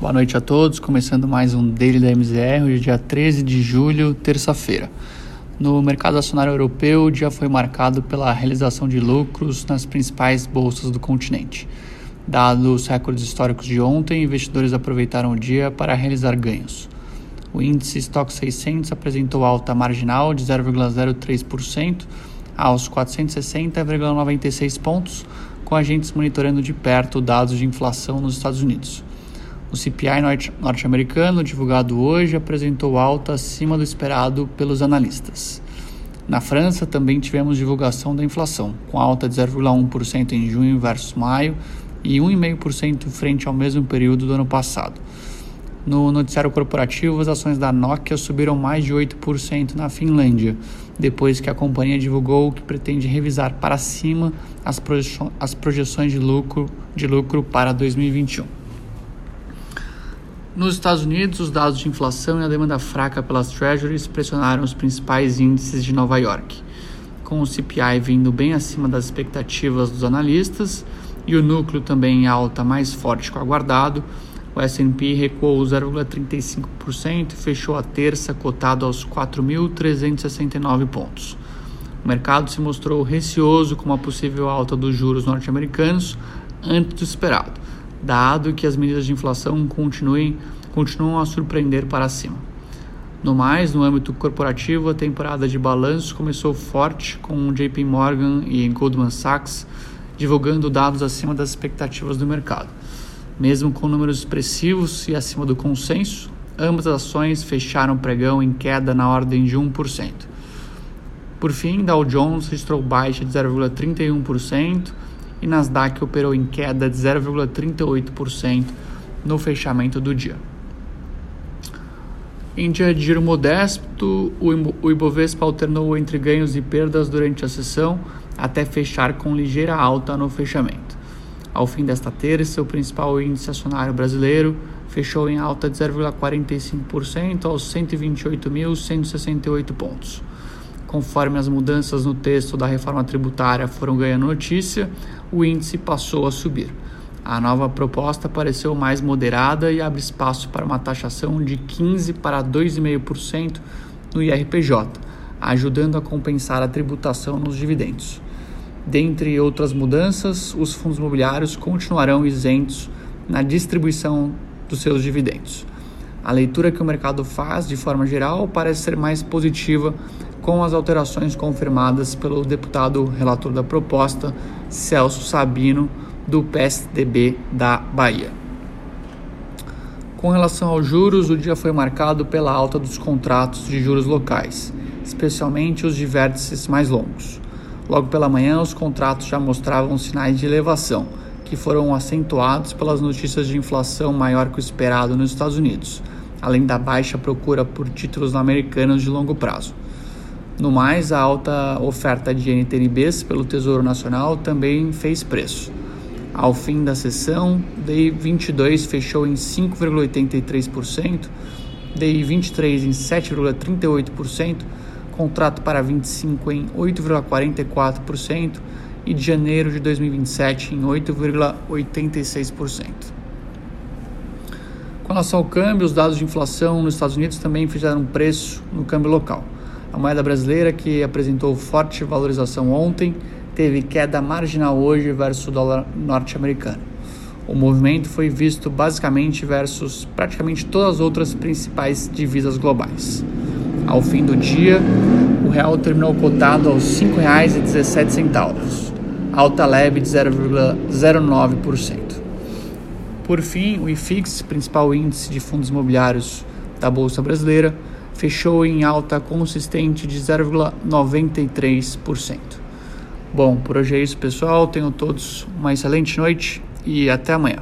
Boa noite a todos, começando mais um Daily da MZR, hoje é dia 13 de julho, terça-feira. No mercado acionário europeu, o dia foi marcado pela realização de lucros nas principais bolsas do continente. Dados os recordes históricos de ontem, investidores aproveitaram o dia para realizar ganhos. O índice Stock 600 apresentou alta marginal de 0,03% aos 460,96 pontos, com agentes monitorando de perto dados de inflação nos Estados Unidos. O CPI norte-americano, divulgado hoje, apresentou alta acima do esperado pelos analistas. Na França, também tivemos divulgação da inflação, com alta de 0,1% em junho versus maio e 1,5% frente ao mesmo período do ano passado. No noticiário corporativo, as ações da Nokia subiram mais de 8% na Finlândia, depois que a companhia divulgou que pretende revisar para cima as, projeções de lucro, de lucro para 2021. Nos Estados Unidos, os dados de inflação e a demanda fraca pelas treasuries pressionaram os principais índices de Nova York, com o CPI vindo bem acima das expectativas dos analistas e o núcleo também em alta mais forte que o aguardado. O S&P recuou 0,35% e fechou a terça cotado aos 4.369 pontos. O mercado se mostrou receoso com uma possível alta dos juros norte-americanos antes do esperado dado que as medidas de inflação continuem, continuam a surpreender para cima. No mais, no âmbito corporativo, a temporada de balanços começou forte, com JP Morgan e Goldman Sachs divulgando dados acima das expectativas do mercado. Mesmo com números expressivos e acima do consenso, ambas as ações fecharam pregão em queda na ordem de 1%. Por fim, Dow Jones registrou baixa de 0,31%, e Nasdaq operou em queda de 0,38% no fechamento do dia. Em dia de giro modesto, o Ibovespa alternou entre ganhos e perdas durante a sessão até fechar com ligeira alta no fechamento. Ao fim desta terça, o principal índice acionário brasileiro fechou em alta de 0,45% aos 128.168 pontos. Conforme as mudanças no texto da reforma tributária foram ganhando notícia, o índice passou a subir. A nova proposta pareceu mais moderada e abre espaço para uma taxação de 15% para 2,5% no IRPJ, ajudando a compensar a tributação nos dividendos. Dentre outras mudanças, os fundos imobiliários continuarão isentos na distribuição dos seus dividendos. A leitura que o mercado faz, de forma geral, parece ser mais positiva com as alterações confirmadas pelo deputado relator da proposta, Celso Sabino, do PSDB da Bahia. Com relação aos juros, o dia foi marcado pela alta dos contratos de juros locais, especialmente os de vértices mais longos. Logo pela manhã, os contratos já mostravam sinais de elevação, que foram acentuados pelas notícias de inflação maior que o esperado nos Estados Unidos, além da baixa procura por títulos americanos de longo prazo. No mais, a alta oferta de NTNBs pelo Tesouro Nacional também fez preço. Ao fim da sessão, DI 22 fechou em 5,83%, DI 23 em 7,38%, contrato para 25 em 8,44% e de janeiro de 2027 em 8,86%. Com relação ao câmbio, os dados de inflação nos Estados Unidos também fizeram preço no câmbio local. A moeda brasileira, que apresentou forte valorização ontem, teve queda marginal hoje versus o dólar norte-americano. O movimento foi visto basicamente versus praticamente todas as outras principais divisas globais. Ao fim do dia, o real terminou cotado aos R$ 5,17, alta leve de 0,09%. Por fim, o IFIX, principal índice de fundos imobiliários da Bolsa Brasileira, fechou em alta consistente de 0,93%. Bom, por hoje é isso, pessoal. Tenham todos uma excelente noite e até amanhã.